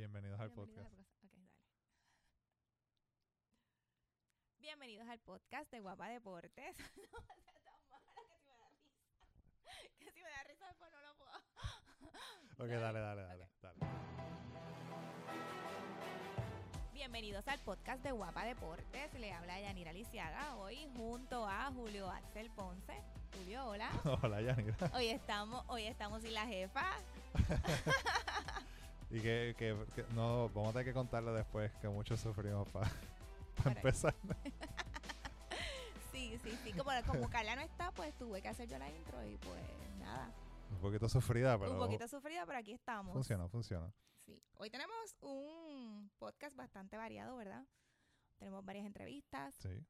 Bienvenidos al podcast. al podcast. Ok, dale. Bienvenidos al podcast de Guapa Deportes. no sea tan mala que si me da risa. Que si me da risa después no lo puedo. Ok, dale, dale, dale. Ok. dale. Bienvenidos al podcast de Guapa Deportes. Le habla Yanira Lisiaga hoy junto a Julio Axel Ponce. Julio, hola. Hola, Yanira. Hoy estamos, hoy estamos sin la jefa. Y que, que, que no, vamos a tener que contarle después que mucho sufrimos para Para- empezar. Sí, sí, sí. Como, como Carla no está, pues tuve que hacer yo la intro y pues nada. Un poquito sufrida, pero Un poquito sufrida, pero aquí estamos. funciona, funciona. Sí. Hoy tenemos un podcast bastante variado, ¿verdad? Tenemos varias entrevistas. Sí.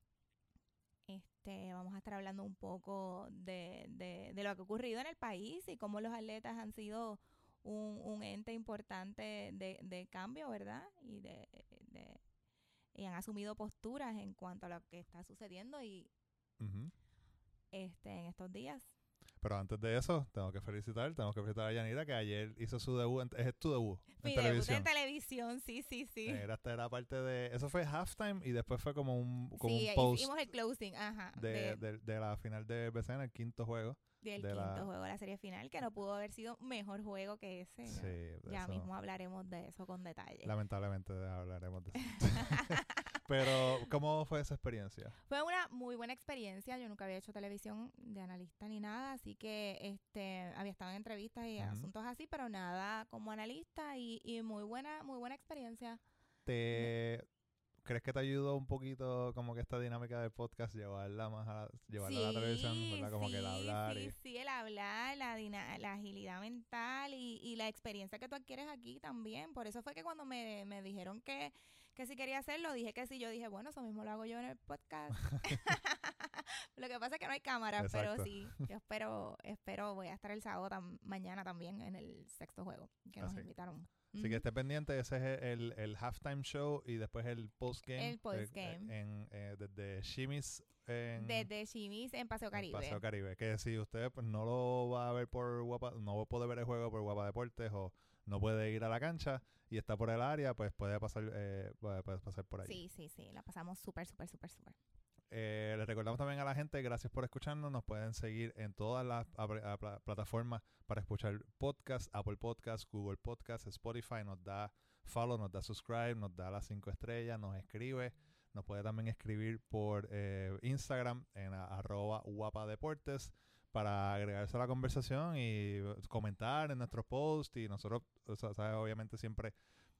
Este, vamos a estar hablando un poco de, de, de lo que ha ocurrido en el país y cómo los atletas han sido un, un ente importante de, de cambio, ¿verdad? Y de, de- y han asumido posturas en cuanto a lo que está sucediendo y este en estos días. Pero antes de eso, tengo que felicitar, tengo que felicitar a Yanira que ayer hizo su debut, en- es tu debut en Mi debut televisión. en televisión, sí, sí, sí. Era, esta era parte de, eso fue halftime y después fue como un, como sí, un post hicimos el closing, ajá, de, de- de- de la final de BCN, el quinto juego. Del de quinto la- juego de la serie final, que no pudo haber sido mejor juego que ese. Sí, ¿no? de ya eso- mismo hablaremos de eso con detalle. Lamentablemente hablaremos de eso. Pero, ¿cómo fue esa experiencia? Fue una muy buena experiencia. Yo nunca había hecho televisión de analista ni nada, así que este había estado en entrevistas y asuntos así, pero nada como analista y, y muy buena, muy buena experiencia. ¿Te crees que te ayudó un poquito como que esta dinámica del podcast llevarla más a la, llevarla a la televisión, verdad? Como que el sí, hablar sí, y sí, el hablar, la, dina- la agilidad mental y, y la experiencia que tú adquieres aquí también. Por eso fue que cuando me, me dijeron que, que si quería hacerlo, dije que sí. Yo dije, bueno, eso mismo lo hago yo en el podcast. que pasa es que no hay cámara, pero Exacto. sí, yo espero, espero, voy a estar el sábado tam- mañana también en el sexto juego que nos Así. invitaron. Así que esté pendiente, ese es el, el halftime show y después el postgame. El postgame. eh, en, eh, desde Shimis en, Desde Chimis en Paseo en Caribe. Paseo Caribe. Que si usted pues, no lo va a ver por Guapa, no poder ver el juego por Guapa Deportes o no puede ir a la cancha y está por el área, pues puede pasar, eh, puede, puede pasar por ahí. Sí, sí, sí, la pasamos súper, súper, súper, súper. Eh, les recordamos también a la gente, gracias por escucharnos. Nos pueden seguir en todas las plataformas para escuchar podcast, Apple Podcast, Google Podcast, Spotify. Nos da follow, nos da subscribe, nos da las cinco estrellas, nos escribe. Nos puede también escribir por eh, Instagram en a- arroba guapadeportes para agregarse a la conversación y comentar en nuestros posts. Y nosotros, o sea, obviamente siempre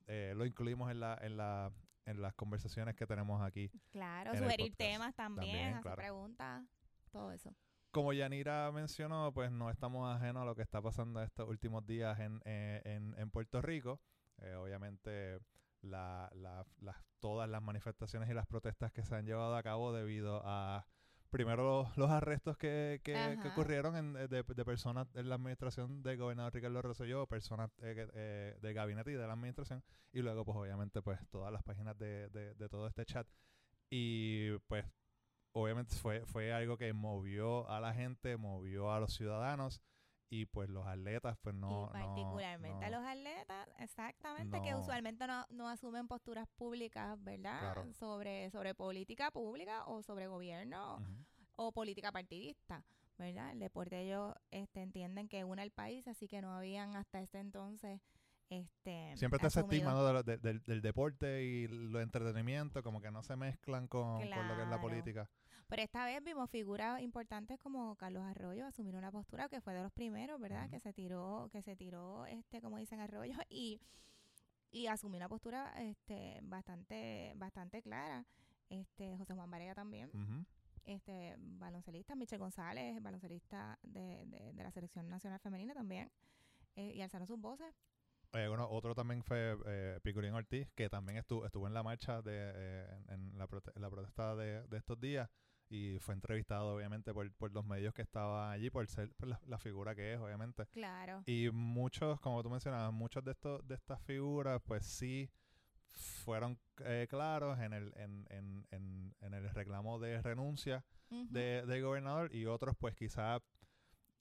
eh, lo incluimos en la, en la en las conversaciones que tenemos aquí Claro, sugerir temas también, También, hacer claro. preguntas, todo eso. Como Yanira mencionó, pues no estamos ajenos a lo que está pasando estos últimos días en, eh, en, en Puerto Rico. Eh, obviamente, la, la- las- todas las manifestaciones y las protestas que se han llevado a cabo debido a, primero, los, los arrestos que, que, que ocurrieron en- de, de personas en la administración del gobernador Ricardo Rosselló, personas eh, eh, del gabinete y de la administración, y luego, pues obviamente, pues todas las páginas de, de, de todo este chat. Y pues obviamente fue, fue algo que movió a la gente, movió a los ciudadanos y pues los atletas pues no... y particularmente no, a los atletas, exactamente, que usualmente no, no asumen posturas públicas, ¿verdad? Claro. Sobre, sobre política pública o sobre gobierno o política partidista, ¿verdad? El deporte ellos este, entienden que une al país, así que no habían hasta este entonces... Este, Siempre está ese estigma ¿no? de lo- de- del, del deporte y lo entretenimiento, como que no se mezclan con, con lo que es la política. Pero esta vez vimos figuras importantes como Carlos Arroyo asumir una postura que fue de los primeros, ¿verdad? Que se tiró, que se tiró, este, como dicen Arroyo, y, y asumió una postura este, bastante, bastante clara. Este, José Juan Varela también, este, baloncelista, Michel González, baloncelista de, de, de la selección nacional femenina también, eh, y alzaron sus voces. Eh, bueno, otro también fue eh, Picurín Ortiz, que también estuvo, estuvo en la marcha de, eh, en, en la, prote- en la protesta de, de estos días y fue entrevistado obviamente por, por los medios que estaban allí, por ser por la, la figura que es, obviamente. Claro. Y muchos, como tú mencionabas, muchos de estos de estas figuras, pues sí fueron eh, claros en el, en, en, en, en el reclamo de renuncia Ujú. de, del gobernador y otros pues quizá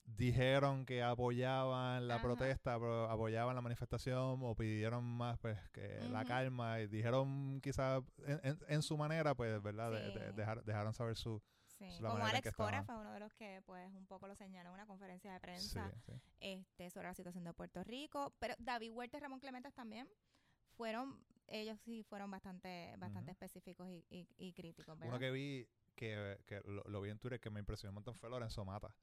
dijeron que apoyaban la Ajá. protesta, pero apoyaban la manifestación o pidieron más pues que la calma y dijeron quizás en, en- en su manera pues verdad De- dejar- dejaron saber su Sí, la como Alex Cora fue uno de los que pues un poco lo señaló en una conferencia de prensa sí. este sobre la situación de Puerto Rico, pero David Huerta y Ramón Clementes también fueron ellos sí fueron bastante bastante específicos y, y- y críticos, ¿verdad? uno que vi que, que lo, lo vi en Twitter que me impresionó un montón fue Lorenzo Mata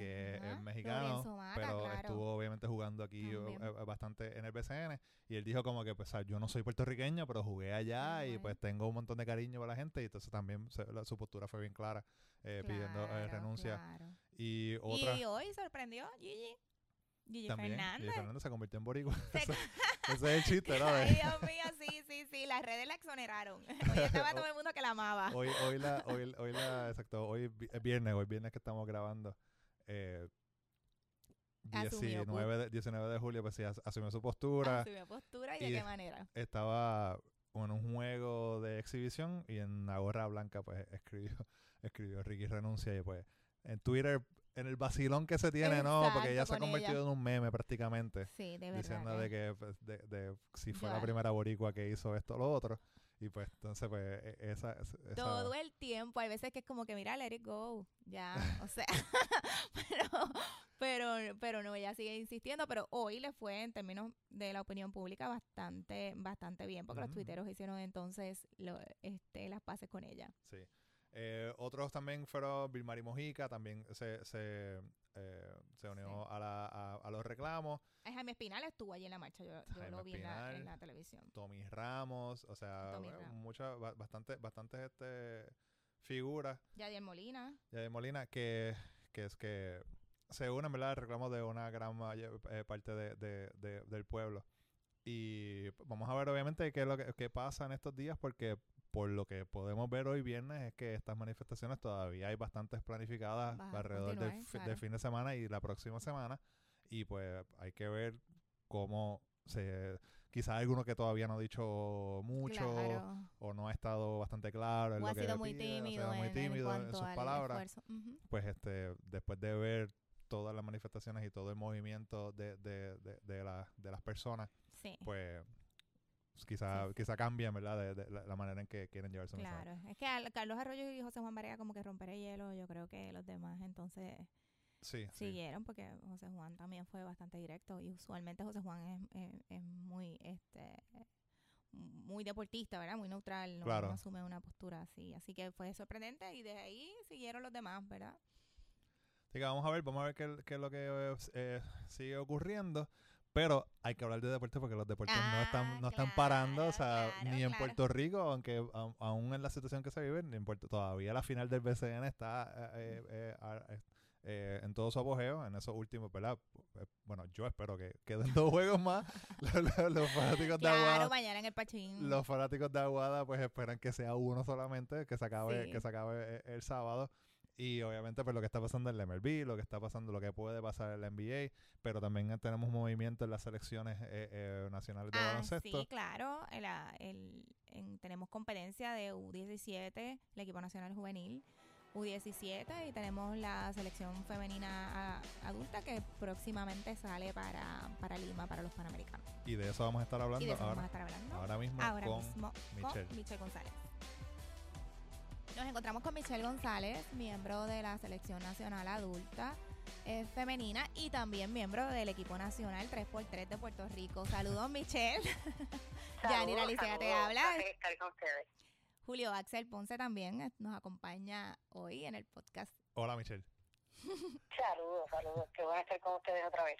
que Ajá, es mexicano Mata, pero claro. estuvo obviamente jugando aquí También. eh, eh, bastante en el BCN y él dijo como que pues yo no soy puertorriqueño pero jugué allá Ah, y pues tengo un montón de cariño para la gente y entonces también se- la- su postura fue bien clara eh, pidiendo eh, renuncia claro. y otra Y hoy sorprendió Gigi. Gigi también Fernández. Gigi Fernández se convirtió en boricua Se- ese, es el chiste ¿no? Ay, Dios mío, sí, sí, sí. Las redes la exoneraron. Hoy estaba todo el mundo que la amaba. hoy hoy la hoy, hoy la exacto hoy es viernes hoy viernes que estamos grabando eh, Asumió, 19 de, 19 de julio pues sí as- asumió su postura Asumió postura y de qué manera. estaba en un juego de exhibición y en la gorra blanca pues escribió escribió Ricky renuncia y pues en Twitter en el vacilón que se tiene no porque ella se ha con convertido ella. en un meme prácticamente Sí, de verdad. diciendo de que pues, de, de si fue la primera boricua que hizo esto o lo otro y pues entonces pues e- esa, esa todo el tiempo. Hay veces que es como que, mira, let it go. Ya, o sea. pero, pero, pero no, ella sigue insistiendo. Pero hoy le fue, en términos de la opinión pública, bastante, bastante bien. Porque los tuiteros hicieron entonces lo, este, las paces con ella. Sí. Eh, otros también fueron Vilmari Mojica, también se, se, eh, se unió a, la, a, a los reclamos. Ay, Jaime Espinal estuvo allí en la marcha. Yo, yo lo vi en la, en Espinal. la televisión. Tommy Ramos, o sea, bueno, Ramos. muchas, ba- bastantes, bastantes este, figuras Yadier Molina. ya de Molina que, que es que se unen, ¿verdad? al reclamo de una gran mayor- eh, parte de, de- de- del pueblo. Y vamos a ver, obviamente, qué es lo que qué pasa en estos días, porque por lo que podemos ver hoy viernes es que estas manifestaciones todavía hay bastantes planificadas alrededor del, fi- del claro. fin de semana y la próxima semana. Y pues hay que ver cómo se... Quizás alguno que todavía no ha dicho mucho Claro. o no ha estado bastante claro en O lo ha que sido muy pide, o sea, tímido, muy en, tímido en, sus al palabras pues este después de ver todas las manifestaciones y todo el movimiento de, de, de, de, la- de las personas Sí. pues quizá, Sí. quizá cambien verdad de, de la, la manera en que quieren llevar su mensaje Claro, es que al- Carlos Arroyo y José Juan Barea como que romper el hielo, yo creo que los demás entonces sí, sí. siguieron porque José Juan también fue bastante directo y usualmente José Juan es, es- es muy este muy deportista, ¿verdad? Muy neutral, no, Claro. no asume una postura así, así que fue sorprendente y de ahí siguieron los demás, ¿verdad? Así que vamos a ver vamos a ver qué, qué es lo que eh, sigue ocurriendo pero hay que hablar de deportes porque los deportes no Ah, están no están parando o sea claro, ni en claro. Puerto Rico aunque a- aún en la situación que se vive ni en Puerto todavía la final del BCN está eh, eh, eh, eh, eh, en todo su apogeo en esos últimos ¿verdad? Bueno yo espero que queden dos juegos más los, los- los fanáticos de Aguada mañana en el Pachín. los fanáticos de Aguada pues esperan que sea uno solamente, que se acabe, Sí. que se acabe el sábado. Y obviamente pues lo que está pasando en la MLB, lo que está pasando, lo que puede pasar en la NBA, pero también tenemos movimiento en las selecciones eh, eh, nacionales de Ah, baloncesto. Sí, claro. el- ah, el- en- tenemos competencia de U17, el equipo nacional juvenil, U17, y tenemos la selección femenina ah, adulta que próximamente sale para, para Lima, para los Panamericanos. Y de eso vamos a estar Y hablando de eso vamos a ahora, estar hablando ahora mismo ahora con mismo Michelle. con Michelle González. Nos encontramos con Michelle González, miembro de la selección nacional adulta eh, femenina y también miembro del equipo nacional 3x3 de Puerto Rico. Saludos, Michelle. Yanira Alicia te habla. placer estar con ustedes. Julio Axel Ponce también eh, nos acompaña hoy en el podcast. Hola Michelle. Saludos, saludos. Qué bueno estar con ustedes otra vez.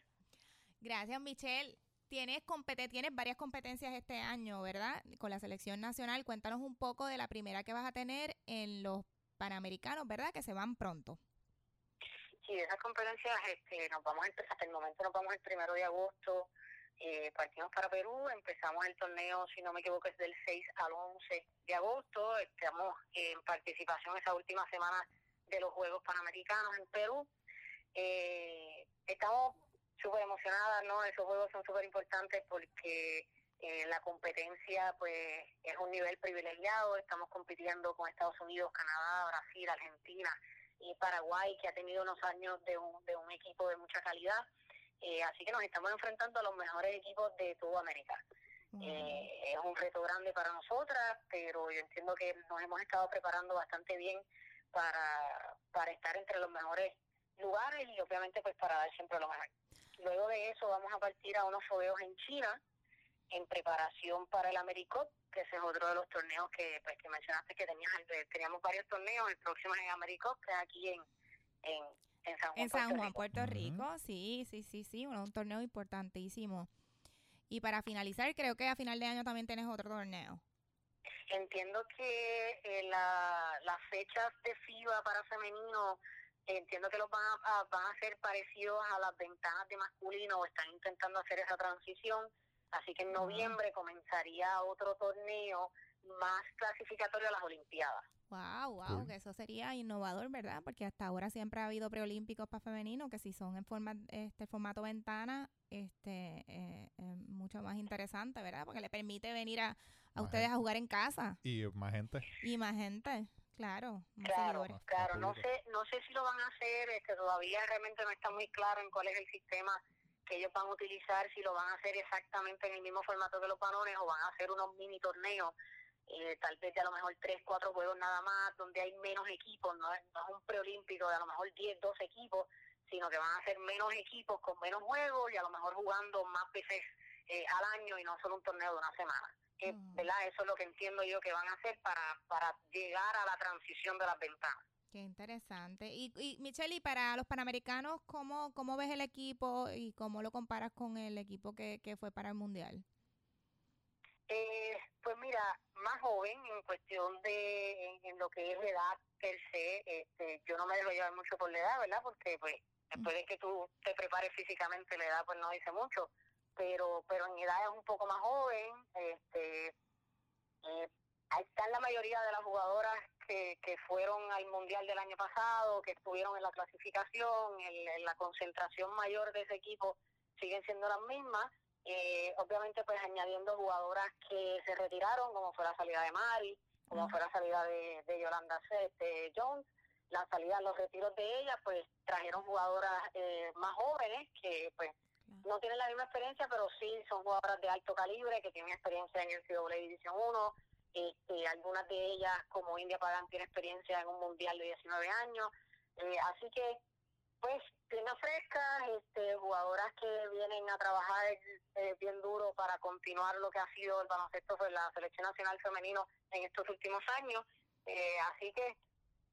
Gracias, Michelle. Tienes, tienes varias competencias este año, ¿verdad? Con la selección nacional. Cuéntanos un poco de la primera que vas a tener en los Panamericanos, ¿verdad? Que se van pronto. Sí, esas competencias este, nos vamos hasta el momento nos vamos el primero de agosto. Eh, partimos para Perú, empezamos el torneo, si no me equivoco, es del 6 al 11 de agosto. Estamos en participación esa última semana de los Juegos Panamericanos en Perú. Eh, estamos súper emocionadas, ¿no? Esos juegos son súper importantes porque eh, la competencia pues es un nivel privilegiado. Estamos compitiendo con Estados Unidos, Canadá, Brasil, Argentina y Paraguay, que ha tenido unos años de un, de un equipo de mucha calidad. Eh, así que nos estamos enfrentando a los mejores equipos de toda América. Eh, es un reto grande para nosotras, pero yo entiendo que nos hemos estado preparando bastante bien para, para estar entre los mejores lugares y obviamente pues para dar siempre lo mejor. Luego de eso vamos a partir a unos fogueos en China en preparación para el AmeriCup, que ese es otro de los torneos que pues que mencionaste que tenías, teníamos varios torneos, el próximo es en AmeriCup, que es aquí en, en, en San Juan, en San Juan, Puerto Rico, sí, sí, sí, sí, un torneo importantísimo. Y para finalizar, creo que a final de año también tienes otro torneo. Entiendo que eh, la, las fechas de FIBA para femenino, entiendo que los van a, van a ser parecidos a las ventanas de masculino o están intentando hacer esa transición. Así que en noviembre comenzaría otro torneo más clasificatorio a las Olimpiadas. Wow, wow, que eso sería innovador, ¿verdad? Porque hasta ahora siempre ha habido preolímpicos para femenino, que si son en forma, este formato ventana, este, eh, mucho más interesante, ¿verdad? Porque le permite venir a, a ustedes a jugar en casa. Y más gente. Y más gente, claro. claro, claro. No sé, no sé si lo van a hacer, este, todavía realmente no está muy claro en cuál es el sistema que ellos van a utilizar, si lo van a hacer exactamente en el mismo formato que los balones o van a hacer unos mini torneos eh, tal vez de a lo mejor tres, cuatro juegos nada más, donde hay menos equipos, no es, un preolímpico de a lo mejor 10, 12 equipos, sino que van a ser menos equipos con menos juegos y a lo mejor jugando más veces eh, al año y no solo un torneo de una semana. ¿Verdad? Eso es lo que entiendo yo que van a hacer para, para llegar a la transición de las ventanas. Qué interesante. Y, y Michelle, y para los panamericanos, ¿cómo, ¿cómo ves el equipo y cómo lo comparas con el equipo que, que fue para el Mundial? Eh, pues mira, más joven en cuestión de en, lo que es edad per se, este, yo no me dejo llevar mucho por la edad, ¿verdad? Porque pues después de que tú te prepares físicamente la edad pues no dice mucho, pero pero en edad es un poco más joven, este eh, ahí están la mayoría de las jugadoras que, que fueron al mundial del año pasado, que estuvieron en la clasificación, en la concentración mayor de ese equipo siguen siendo las mismas. Eh, obviamente pues añadiendo jugadoras que se retiraron, como fue la salida de Mari, como fue la salida de, de Yolanda de Jones, la salida, los retiros de ella, pues trajeron jugadoras eh, más jóvenes que pues no tienen la misma experiencia, pero sí son jugadoras de alto calibre, que tienen experiencia en el CW División 1, este, algunas de ellas, como India Pagan, tiene experiencia en un mundial de 19 años, eh, así que pues piernas frescas, este, jugadoras que vienen a trabajar eh, bien duro para continuar lo que ha sido el baloncesto de la selección nacional femenino en estos últimos años. Eh, así que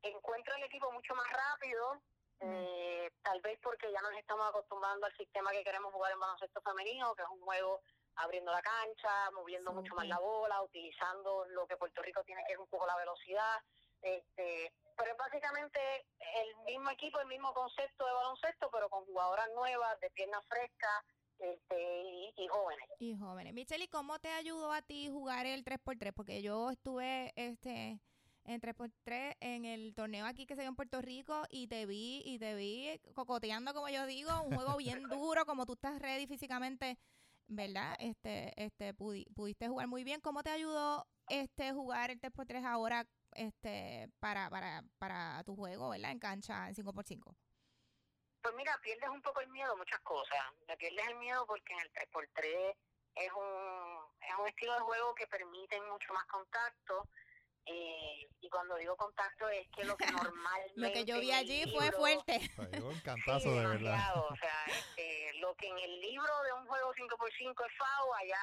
encuentra el equipo mucho más rápido, eh, tal vez porque ya nos estamos acostumbrando al sistema que queremos jugar en baloncesto femenino, que es un juego abriendo la cancha, moviendo mucho más la bola, utilizando lo que Puerto Rico tiene que es un poco la velocidad. Este, pero es básicamente el mismo equipo, el mismo concepto de baloncesto, pero con jugadoras nuevas, de piernas frescas este, y, jóvenes. Y jóvenes. Michelle, ¿y cómo te ayudó a ti jugar el 3x3? Porque yo estuve este en 3x3 en el torneo aquí que se dio en Puerto Rico y te vi y te vi cocoteando como yo digo, un juego bien duro, como tú estás ready físicamente, ¿verdad? Este este pudiste jugar muy bien. ¿Cómo te ayudó este jugar el 3x3 ahora este para, para, para tu juego, ¿verdad? En cancha en 5x5? Pues mira, pierdes un poco el miedo a muchas cosas. Pierdes el miedo porque en el 3x3 es un, es un estilo de juego que permite mucho más contacto. Eh, y cuando digo contacto es que lo que normalmente... lo que yo vi allí fue fuerte. un cantazo de verdad. O sea, este, lo que en el libro de un juego 5x5 es FAO, allá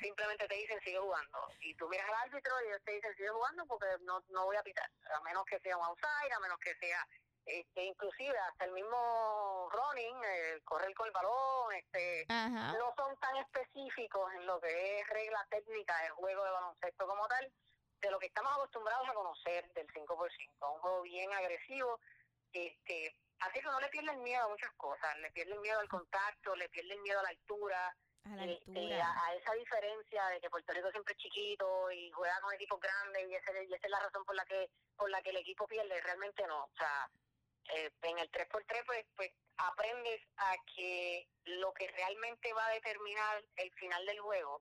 simplemente te dicen sigue jugando. Y tú miras al árbitro y ellos te dicen sigue jugando porque no, no voy a pitar, a menos que sea un outside, a menos que sea este, inclusive hasta el mismo running, el correr con el balón, este, no son tan específicos en lo que es regla técnica del juego de baloncesto como tal, de lo que estamos acostumbrados a conocer del 5x5, un juego bien agresivo, este, así que no le pierden miedo a muchas cosas, le pierden miedo al contacto, le pierden miedo a la altura, a, la este, a, esa diferencia de que Puerto Rico siempre es chiquito y juega con equipos grandes y, ese, y esa es la razón por la que por la que el equipo pierde, realmente no, o sea, eh, en el 3x3 pues, pues aprendes a que lo que realmente va a determinar el final del juego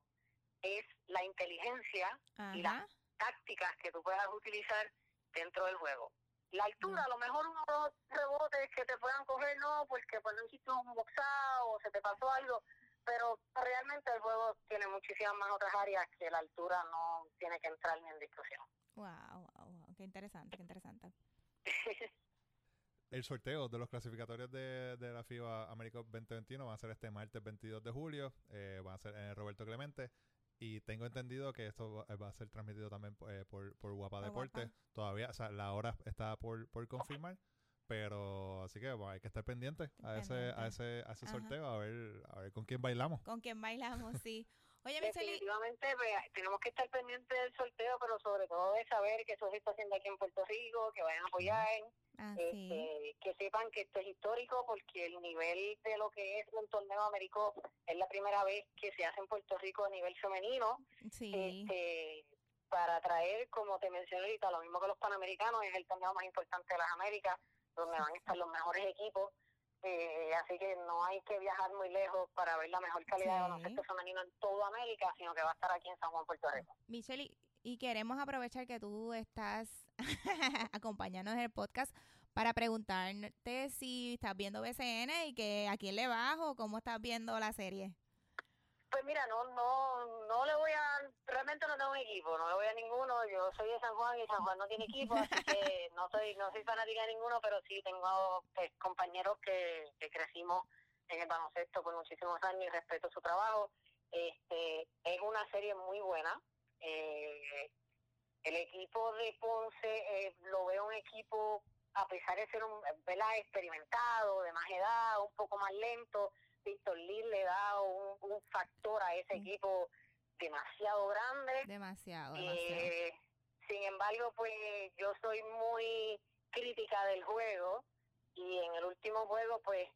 es la inteligencia y las tácticas que tú puedas utilizar dentro del juego. La altura, a lo mejor uno o dos rebotes que te puedan coger, no, porque pues no hiciste un boxado o se te pasó algo, pero realmente el juego tiene muchísimas más otras áreas que la altura no tiene que entrar ni en discusión. Wow, wow, wow, qué interesante, qué interesante. el sorteo de los clasificatorios de, de la FIBA América 2021 va a ser este martes 22 de julio, eh, va a ser en Roberto Clemente. Y tengo entendido que esto va a ser transmitido también eh, por, por Guapa Deportes. Todavía, o sea, la hora está por, por confirmar. Pero así que hay que estar pendiente a ese, a ese, a ese sorteo, a ver, a ver con quién bailamos. Con quién bailamos, sí. Oye, Definitivamente pues, tenemos que estar pendientes del sorteo, pero sobre todo de saber que eso se está haciendo aquí en Puerto Rico, que vayan a apoyar, ah, este, que sepan que esto es histórico porque el nivel de lo que es un torneo americano es la primera vez que se hace en Puerto Rico a nivel femenino. Este, para traer, como te mencioné ahorita, lo mismo que los Panamericanos, es el torneo más importante de las Américas, donde van a estar los mejores equipos eh, así que no hay que viajar muy lejos para ver la mejor calidad de baloncesto femenino en toda América, sino que va a estar aquí en San Juan, Puerto Rico. Michelle, y queremos aprovechar que tú estás acompañándonos en el podcast para preguntarte si estás viendo BCN y que a quién le vas o cómo estás viendo la serie. Pues mira, no, no, no le voy a, realmente no tengo un equipo, no le voy a ninguno, yo soy de San Juan y San Juan no tiene equipo, así que no soy, no soy fanática de ninguno, pero sí tengo pues, compañeros que, que crecimos en el baloncesto por muchísimos años y respeto su trabajo. Este, es una serie muy buena. Eh, el equipo de Ponce eh, lo veo un equipo, a pesar de ser un ¿verdad? experimentado, de más edad, un poco más lento, Víctor Lee le da un, factor a ese equipo demasiado grande. Demasiado, eh, sin embargo, pues yo soy muy crítica del juego y en el último juego, pues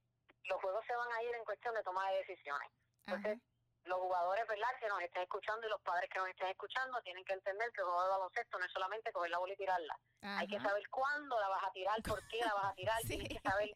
los juegos se van a ir en cuestión de toma de decisiones. Entonces, los jugadores, ¿verdad?, que nos estén escuchando y los padres que nos estén escuchando tienen que entender que el juego de baloncesto no es solamente coger la bola y tirarla. Hay que saber cuándo la vas a tirar, por qué la vas a tirar, tienes que saber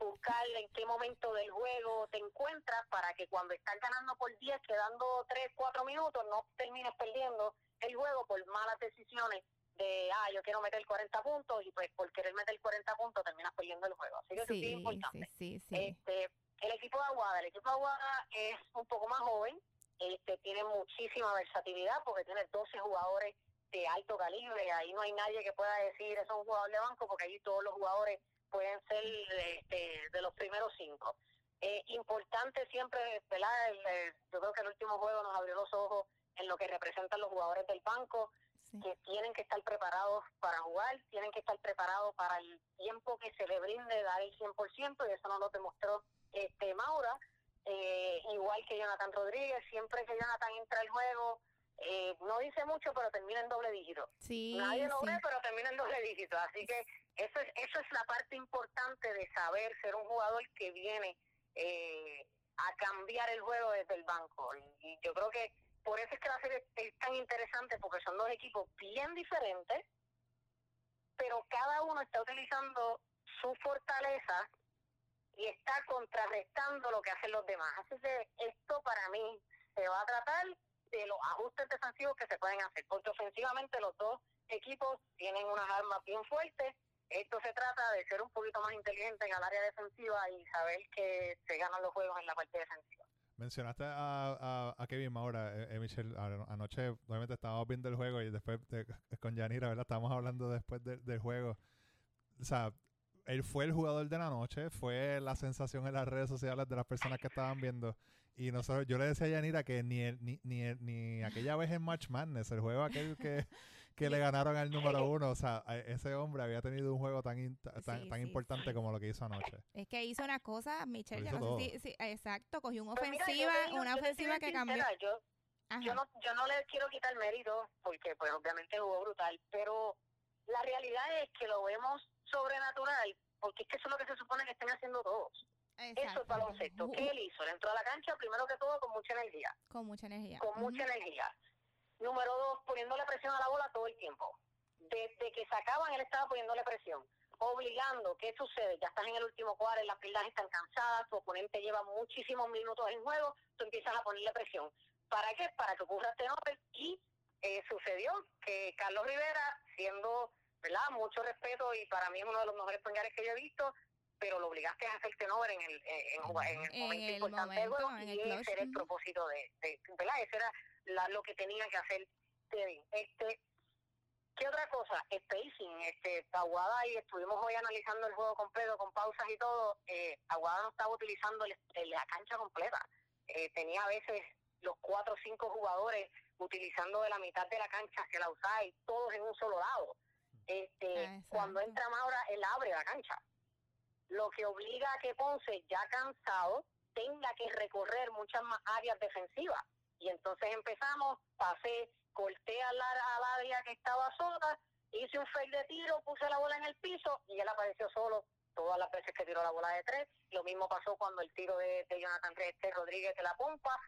buscar en qué momento del juego te encuentras para que cuando estás ganando por 10, quedando 3, 4 minutos, no termines perdiendo el juego por malas decisiones de, ah, yo quiero meter 40 puntos y pues por querer meter 40 puntos terminas perdiendo el juego. Así que eso es importante. Este, el equipo de Aguada, el equipo de Aguada es un poco más joven, este tiene muchísima versatilidad porque tiene 12 jugadores de alto calibre, ahí no hay nadie que pueda decir es un jugador de banco porque ahí todos los jugadores pueden ser este, de los primeros cinco. Eh, importante siempre, ¿verdad? yo creo que el último juego nos abrió los ojos en lo que representan los jugadores del banco, que tienen que estar preparados para jugar, tienen que estar preparados para el tiempo que se le brinde dar el 100%, y eso nos lo demostró este Maura, eh, igual que Jonathan Rodríguez, siempre que Jonathan entra al juego, eh, no dice mucho, pero termina en doble dígito. Nadie lo ve, pero termina en doble dígito. Así que eso es, eso es la parte importante de saber ser un jugador que viene eh, a cambiar el juego desde el banco. Y, yo creo que por eso es que la serie es tan interesante, porque son dos equipos bien diferentes, pero cada uno está utilizando su fortaleza y está contrarrestando lo que hacen los demás. Así que esto para mí se va a tratar de los ajustes defensivos que se pueden hacer, porque ofensivamente los dos equipos tienen unas armas bien fuertes. Esto se trata de ser un poquito más inteligente en el área defensiva y saber que se ganan los juegos en la parte defensiva. Mencionaste a, Kevin ahora, eh, eh, Michelle, anoche obviamente estábamos viendo el juego y después con Yanira, ¿verdad? Estábamos hablando después del juego. O sea, él fue el jugador de la noche, fue la sensación en las redes sociales de las personas que estaban viendo. Y nosotros, yo le decía a Yanira que ni, ni, ni, ni aquella vez en Match Madness, el juego aquel que, que le ganaron al número uno, o sea, ese hombre había tenido un juego tan, tan, tan importante como lo que hizo anoche. Es que hizo una cosa, Michelle, yo no sé si, exacto, cogió una pues ofensiva, una ofensiva que cambió. Yo, yo, no, yo no le quiero quitar mérito, porque pues obviamente jugó brutal, pero la realidad es que lo vemos sobrenatural, porque es que eso es lo que se supone que estén haciendo todos. Eso es baloncesto. ¿Qué él hizo? Él entró a la cancha primero que todo con mucha energía. Con mucha energía. Con mucha energía. Número dos, poniéndole presión a la bola todo el tiempo. Desde que sacaban, él estaba poniéndole presión. Obligando, ¿qué sucede? Ya estás en el último cuadro, las piernas están cansadas, tu oponente lleva muchísimos minutos en juego, tú empiezas a ponerle presión. ¿Para qué? Para que ocurra este nombre. Y eh, sucedió que Carlos Rivera, siendo ¿verdad? Mucho respeto y para mí es uno de los mejores pengares que yo he visto, pero lo obligaste a hacer turnover en el, eh, en, en, el En momento el importante del momento, juego en y el ese era el propósito de, de ¿verdad? Ese era la- lo que tenía que hacer Kevin. Este, ¿Qué otra cosa? Spacing, este, Aguada, y estuvimos hoy analizando el juego completo con pausas y todo, eh, Aguada no estaba utilizando el- la cancha completa. Eh, tenía a veces los cuatro o cinco jugadores utilizando de la mitad de la cancha hacia la outside, todos en un solo lado. Este, Ah, exacto. cuando entra Maura, él abre la cancha. Lo que obliga a que Ponce, ya cansado, tenga que recorrer muchas más áreas defensivas. Y entonces empezamos, pasé, corté al, al área que estaba sola, hice un fake de tiro, puse la bola en el piso y él apareció solo todas las veces que tiró la bola de tres. Lo mismo pasó cuando el tiro de, de Jonathan Rodríguez de la pompa.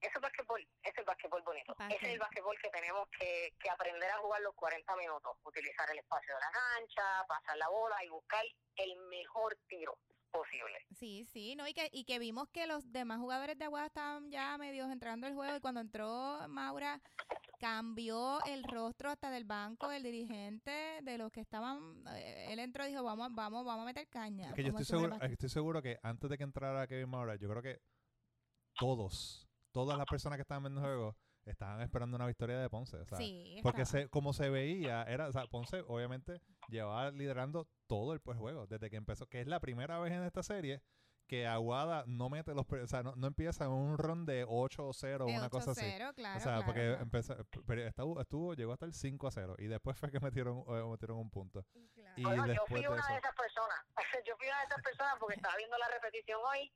Ese es básquetbol, ese es el básquetbol bonito. Ese es el básquetbol que tenemos que, que aprender a jugar los 40 minutos. Utilizar el espacio de la cancha, pasar la bola y buscar el mejor tiro posible. Sí, sí, no, y que, y que vimos que los demás jugadores de Aguada estaban ya medios entrando al juego y cuando entró Maura cambió el rostro hasta del banco del dirigente, de los que estaban, eh, él entró y dijo, vamos, vamos, vamos a meter caña. Es que yo el seguro, estoy seguro que antes de que entrara Kevin Maura, yo creo que todos, todas las personas que estaban viendo el juego estaban esperando una victoria de Ponce. O sea, sí, porque se, como se veía, era, o sea, Ponce obviamente llevaba liderando todo el pues, juego desde que empezó, que es la primera vez en esta serie que Aguada no mete los, pre- o sea, no, no empieza en un run de 8 o 0 o una cosa así. 8-0, claro, o sea, claro, porque claro. empezó, pero estuvo, estuvo, llegó hasta el 5 a 0 y después fue que metieron, eh, metieron un punto. Y Bueno, yo fui de una eso, de esas personas. yo fui una de esas personas porque estaba viendo la repetición hoy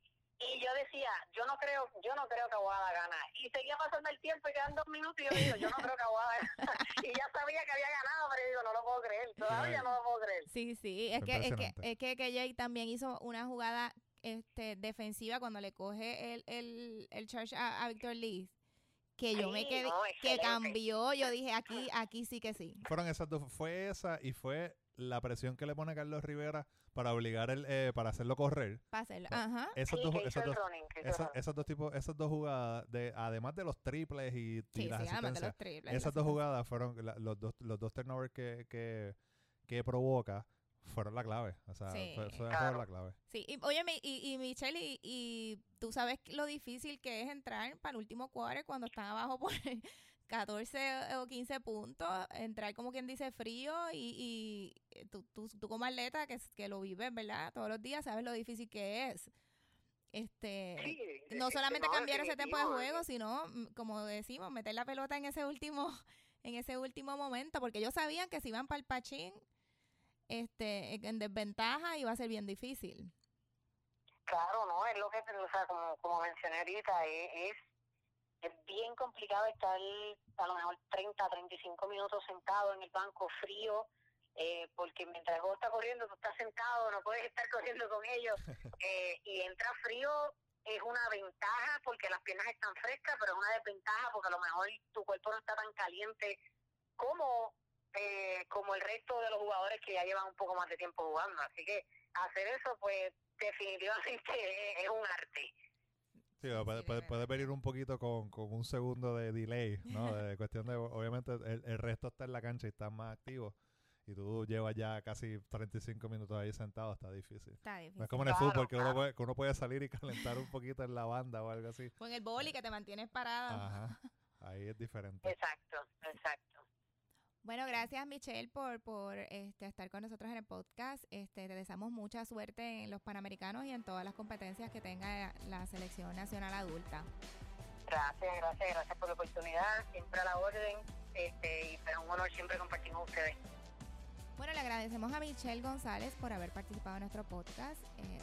y yo decía, yo no creo, yo no creo que Aguada gana. Y seguía pasando el tiempo y quedan dos minutos y yo digo, yo no creo que Aguada gana. y ya sabía que había ganado, pero yo digo, no lo puedo creer, todavía no lo puedo creer. Sí, sí, es que, es que, es que KJ también hizo una jugada este, defensiva cuando le coge el, el, el charge a, a Víctor Lee, que yo me quedé, no, que cambió, yo dije, aquí, aquí sí que sí. fueron esas dos, fue esa y fue la presión que le pone Carlos Rivera para obligar el, eh, para hacerlo correr. Para hacerlo. Ah, Ajá. Esas Sí, dos, el dos, running, esas, esas dos tipos, esas dos jugadas, de, además de los triples y, y Sí, las sí, además de asistencias, los triples. esas las dos asistencias. jugadas fueron la- los dos, los dos turnovers que, que, que provoca fueron la clave. O sea, Sí. fue, fue- Claro. fueron la clave. Sí, y, oye, y, y Michelle, y, y tú sabes lo difícil que es entrar para el último cuadro cuando están abajo por 14 o 15 puntos, entrar como quien dice frío y, y eh, tú, tú, tú como atleta que, que lo vives, ¿verdad? Todos los días sabes lo difícil que es. Este, Sí, no este, solamente no, cambiar ese tiempo de juego, sino, mm, como decimos, meter la pelota en ese último en ese último momento, porque ellos sabían que si iban para el pachín este, en desventaja iba a ser bien difícil. Claro, no, es lo que, o sea, como, como mencioné ahorita, es, es, es bien complicado estar a lo mejor 30, 35 minutos sentado en el banco frío, eh, porque mientras el juego está corriendo, tú estás sentado, no puedes estar corriendo con ellos, eh, y entra frío es una ventaja porque las piernas están frescas, pero es una desventaja porque a lo mejor tu cuerpo no está tan caliente como eh, como el resto de los jugadores que ya llevan un poco más de tiempo jugando. Así que hacer eso, pues definitivamente es, es un arte. Sí, Sí, puede, sí, puede, de puede venir un poquito con, con un segundo de delay, ¿no? De cuestión de, obviamente, el, el resto está en la cancha y está más activo. Y tú llevas ya casi 35 minutos ahí sentado, está difícil. Está No difícil. es como en el Claro, fútbol, que uno, claro. puede, que uno puede salir y calentar un poquito en la banda o algo así. O en el boli que te mantienes parada. Ajá. Ahí es diferente. Exacto, exacto. Bueno, gracias Michelle por, por este, estar con nosotros en el podcast. Este, te deseamos mucha suerte en los Panamericanos y en todas las competencias que tenga la selección nacional adulta. Gracias, gracias, gracias por la oportunidad. Siempre a la orden. Este, y es un honor siempre compartir con ustedes. Bueno, le agradecemos a Michelle González por haber participado en nuestro podcast eh,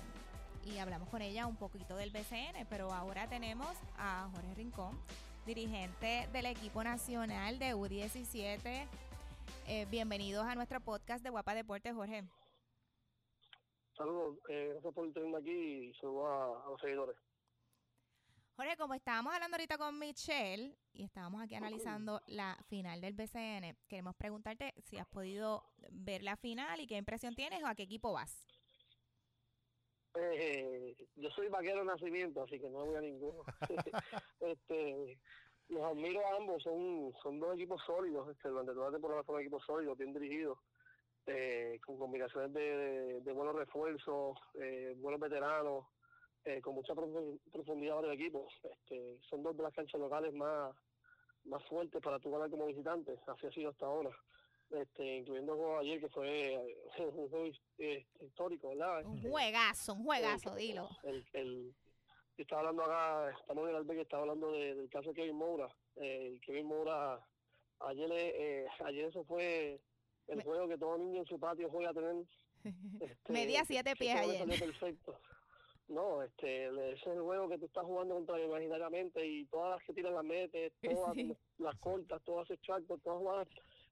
y hablamos con ella un poquito del BCN, pero ahora tenemos a Jorge Rincón, dirigente del equipo nacional de U17. Eh, bienvenidos a nuestro podcast de Guapa Deporte, Jorge. Saludos, eh, gracias por tenerme aquí y saludos a, a los seguidores. Jorge, como estábamos hablando ahorita con Michelle y estábamos aquí analizando la final del BCN, queremos preguntarte si has podido ver la final y qué impresión tienes o a qué equipo vas. Eh, yo soy vaquero de nacimiento, así que no voy a ninguno. este, los admiro a ambos, son, son dos equipos sólidos, este, durante toda la temporada fueron equipos sólidos, bien dirigidos. eh, con combinaciones de, de, buenos refuerzos, eh, buenos veteranos, eh, con mucha profundidad del equipo. Este, son dos de las canchas locales más, más fuertes para tu ganar como visitante, así ha sido hasta ahora. Este, incluyendo el juego ayer que fue un juego este, histórico, ¿verdad? Un juegazo, un juegazo, dilo. el, el, yo estaba hablando acá, estamos en el albergue, estaba hablando de- del caso de Kevin Moura. Eh, Kevin Moura, ayer, eh, ayer eso fue el Me- juego que todo niño en su patio juega a tener. Este, Medía siete que pies ayer. perfecto. No, este, ese es el juego que tú estás jugando contra imaginariamente y todas las que tiran las metes, todas Sí. las cortas, todas extractos, todas jugadas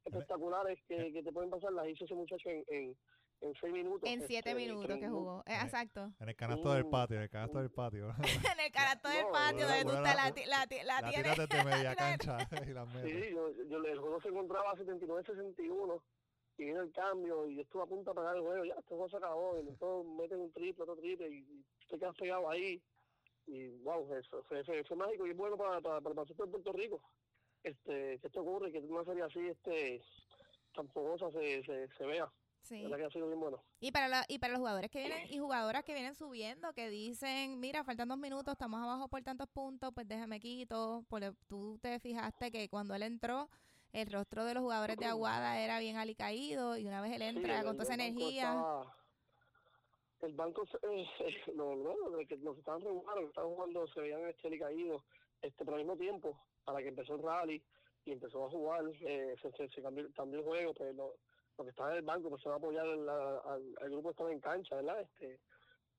espectaculares que, que te pueden pasar, las hizo ese muchacho en, en, en seis minutos. En siete este, minutos que jugó. Eh, exacto. En el canasto del patio, en el canasto del patio. en el canasto del No, patio no, donde tú la, la, la La tienes. desde media cancha y las metes. Sí, yo, yo, el juego se encontraba a 79-61 y vino el cambio y yo estuve a punto de pagar el juego. Ya, este juego se acabó. Y todos meten un triple, otro triple y, y te quedas pegado ahí. Y wow, eso fue, fue, fue mágico y es bueno para, para, para el baloncesto de Puerto Rico. Este, que esto ocurre, que una serie así este, tan fogosa se, se, se vea. Sí. La verdad que ha sido bien bueno. Y para, la- y para los jugadores que vienen y jugadoras que vienen subiendo, que dicen, mira, faltan dos minutos, estamos abajo por tantos puntos, pues déjame quito. Porque tú te fijaste que cuando él entró, el rostro de los jugadores de Aguada era bien alicaído y una vez él entra con toda esa energía. estaba- el banco, se- eh, no, no, de que los estaban regulando, que estaban jugando, se veían este caídos, este, pero al mismo tiempo, para que empezó el rally y empezó a jugar, eh, se, se, se cambió, cambió el juego, pues lo, lo que estaba en el banco, pues se va a apoyar la- al, al grupo que estaba en cancha, ¿verdad? Este,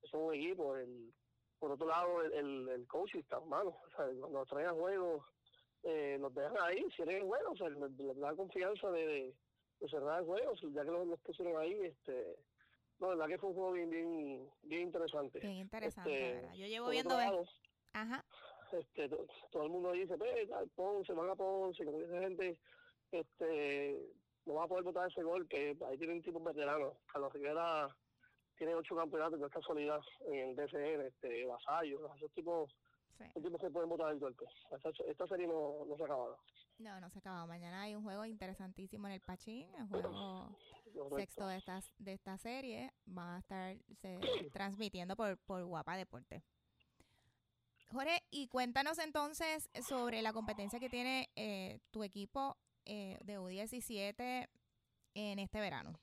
es un equipo, el, por otro lado, el, el, el coach está, hermano, o sea, cuando traen a juego, eh, los dejan ahí, si eres bueno, o sea, les, da confianza de, de, de cerrar el juego, ya que los, los pusieron ahí, este, no, la verdad que fue un juego bien, bien, bien interesante. Bien interesante, Este, ¿verdad? Yo llevo viendo... lado, Ajá. este, to- todo el mundo dice, Ponce, van a Ponce, como dice gente, este, no va a poder votar ese gol, que ahí tienen tipos veteranos. Carlos Rivera tiene ocho campeonatos de casualidad en el DCN, este, Vasallo, esos tipos, Sí. esos tipos que pueden votar el golpe. Esta, esta serie no, no se ha acabado. No, no se acabó. Mañana hay un juego interesantísimo en el Pachín, el juego Correcto. sexto de esta, de esta serie. Va a estar se, transmitiendo por, por Guapa Deporte. Jorge, y cuéntanos entonces sobre la competencia que tiene eh, tu equipo eh, de U17 en este verano.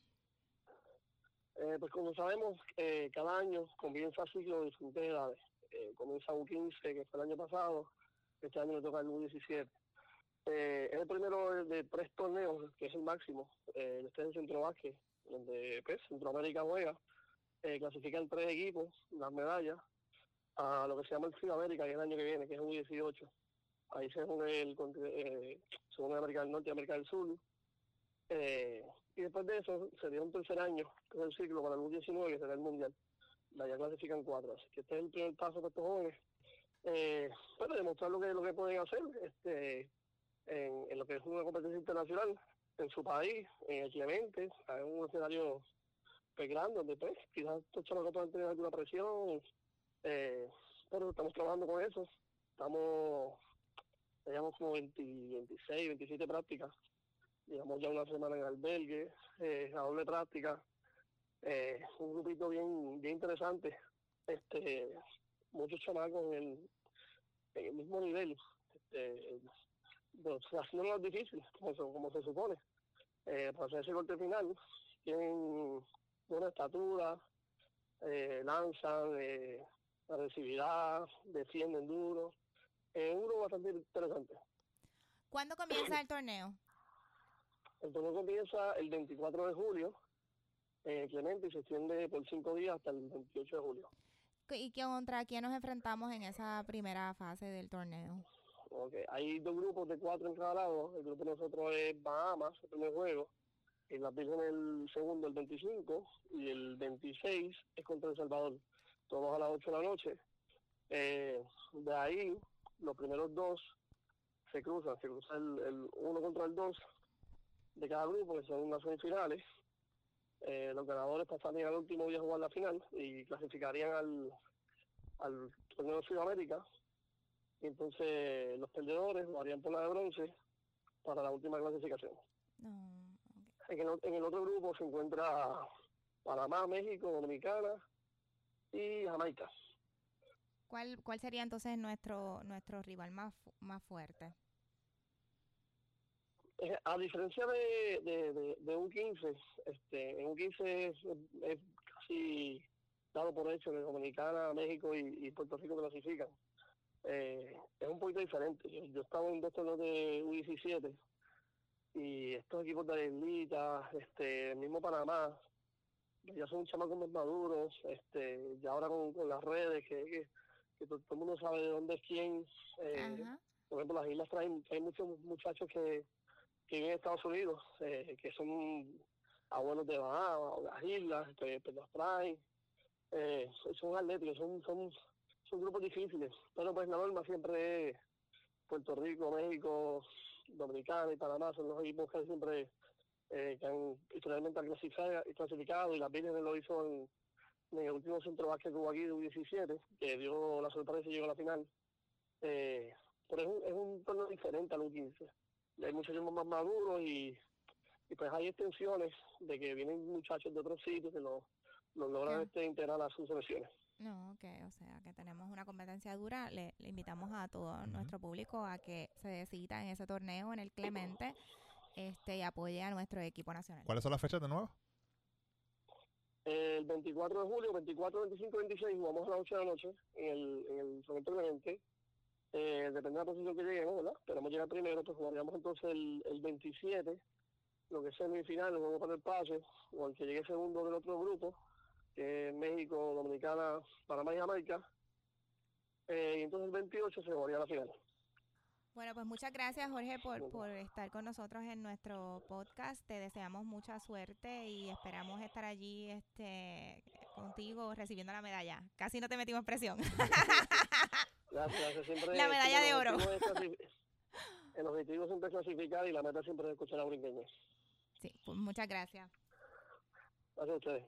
Eh, pues como sabemos, eh, cada año comienza ciclo de diferentes edades. Eh, comienza U15, que fue el año pasado, este año le toca el U17. Eh, es el primero de, tres torneos, que es el máximo, eh, este es el Centro Vázquez, donde pues, Centroamérica juega, clasifican tres equipos, las medallas, a lo que se llama el Sudamérica, que es el año que viene, que es U18. Ahí se une el, eh, se América del Norte y América del Sur. Eh, y después de eso sería un tercer año, que es el ciclo para el U19, que será el Mundial. De allá clasifican cuatro. Así que este es el primer paso para estos jóvenes. Eh, bueno, demostrar lo que, lo que pueden hacer este, en, en lo que es una competencia internacional, en su país, en el Clemente, en un escenario pues, grande, donde pues, quizás estos chamacos puedan tener alguna presión, eh, pero estamos trabajando con eso. Estamos, llevamos como 20, 26, 27 prácticas. Llevamos ya una semana en albergue, eh, a doble práctica, eh, un grupito bien, bien interesante, este, muchos chamacos en el, en el mismo nivel, este, pero haciendo lo difícil, como se, como se supone, eh, para hacer ese corte final, tienen buena estatura, eh, lanzan, eh, agresividad, defienden duro, es un grupo bastante interesante. ¿Cuándo comienza el torneo? El torneo comienza el 24 de julio, eh, Clemente, y se extiende por cinco días hasta el 28 de julio. ¿Y contra quién nos enfrentamos en esa primera fase del torneo? Okay. Hay dos grupos de cuatro en cada lado. El grupo de nosotros es Bahamas, el primer juego, y Las Vírgenes el segundo, el 25, y el 26 es contra El Salvador. Todos a las 8 de la noche. Eh, de ahí, los primeros dos se cruzan, se cruza el, el uno contra el dos de cada grupo, que son unas semifinales. Eh, los ganadores pasarían al último día a jugar la final y clasificarían al, al torneo de Sudamérica. Y entonces los perdedores lo harían por la de bronce para la última clasificación. No. En el, en el otro grupo se encuentra Panamá, México, Dominicana y Jamaica. ¿Cuál, cuál sería entonces nuestro nuestro rival más, más fuerte? Eh, a diferencia de, de, de, un 15, este, un 15 es, es, casi dado por hecho que Dominicana, México y, Puerto Rico clasifican. Eh, es un poquito diferente. Yo, yo estaba en dos torneos de U17 y estos equipos de Islita, este, el mismo Panamá, ya son chamacos más maduros, este, ya ahora con, con las redes, que, que, todo, el mundo sabe de dónde es quién. Eh, por ejemplo, las islas traen, hay muchos muchachos que, que viven en Estados Unidos, eh, que son abuelos de Bahamas, las islas, que, que los traen. Eh, son atléticos, son, son, son grupos difíciles. Pero pues la norma siempre es Puerto Rico, México, Dominicana y Panamá, son los equipos que siempre eh, que han históricamente clasificado, clasificado y la Vírgenes lo hizo en, el último centro básquet que hubo aquí de U17, que dio la sorpresa y llegó a la final. Eh, pero es un, es un torneo diferente al U15. Hay muchos más maduros y, y pues hay extensiones de que vienen muchachos de otros sitios que lo, logran este, integrar a sus selecciones. No, ok, o sea que tenemos una competencia dura. Le, invitamos a todo nuestro público a que se decida en ese torneo en el Clemente este, y apoye a nuestro equipo nacional. ¿Cuáles son las fechas de nuevo? El 24 de julio, 24, 25, 26 jugamos a las 8 de la noche en el, en el Clemente. Eh, depende de la posición que lleguemos, ¿verdad? Esperamos llegar primero, pues jugaríamos entonces el, el 27, lo que es semifinal, el juego para el pase, o el que llegue segundo del otro grupo que es México, Dominicana, Panamá y Jamaica. Eh, y entonces el 28 se jugaría la final. Bueno, pues muchas gracias Jorge por, por estar con nosotros en nuestro podcast. Te deseamos mucha suerte y esperamos estar allí este contigo recibiendo la medalla. Casi no te metimos presión. Gracias. Siempre, la medalla de oro. El objetivo siempre es clasificar y la meta siempre es escuchar a brinqueños. Sí, pues muchas gracias. Gracias a ustedes.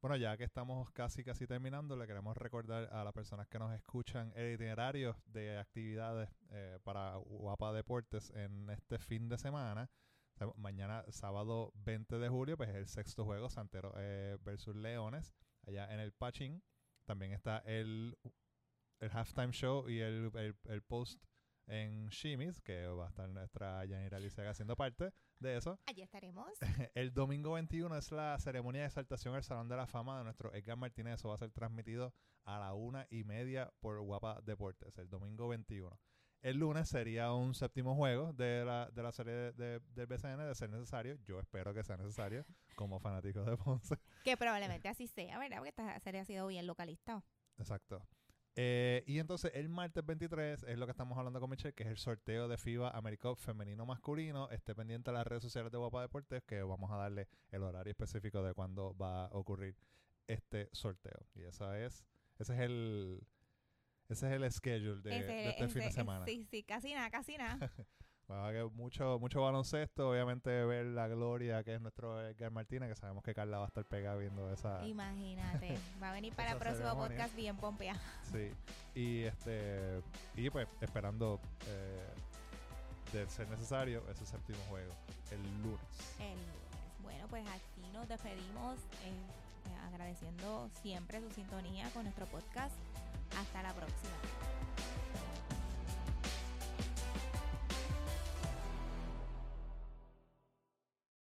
Bueno, ya que estamos casi casi terminando, le queremos recordar a las personas que nos escuchan el itinerario de actividades eh, para Guapa Deportes en este fin de semana. Mañana, sábado 20 de julio, pues es el sexto juego, Santero eh, versus Leones, allá en el Pachín. También está el, el halftime show y el, el post en Shimis, que va a estar nuestra Yanira Licega haciendo parte de eso. Allí estaremos. El domingo 21 es la ceremonia de exaltación al Salón de la Fama de nuestro Edgar Martínez. Eso va a ser transmitido a la una y media por Guapa Deportes, el domingo 21. El lunes sería un séptimo juego de la, de la serie de, del BCN de ser necesario. Yo espero que sea necesario como fanático de Ponce. Que probablemente así sea, ¿verdad? Porque esta serie ha sido bien localista. Exacto. Eh, y entonces el martes 23 es lo que estamos hablando con Michelle, que es el sorteo de FIBA AmeriCup femenino masculino. Esté pendiente a las redes sociales de Guapa Deportes que vamos a darle el horario específico de cuándo va a ocurrir este sorteo. Y eso es, ese es el ese es el schedule de, este fin de semana. Sí, sí, casi nada, casi nada. mucho, mucho baloncesto, obviamente ver la gloria que es nuestro Edgar Martínez, que sabemos que Carla va a estar pegada viendo esa. Imagínate, va a venir para el próximo podcast bien pompea. Sí, y este y pues esperando eh, de ser necesario ese séptimo juego, el lunes. El lunes. Bueno, pues aquí nos despedimos eh, agradeciendo siempre su sintonía con nuestro podcast. Hasta la próxima.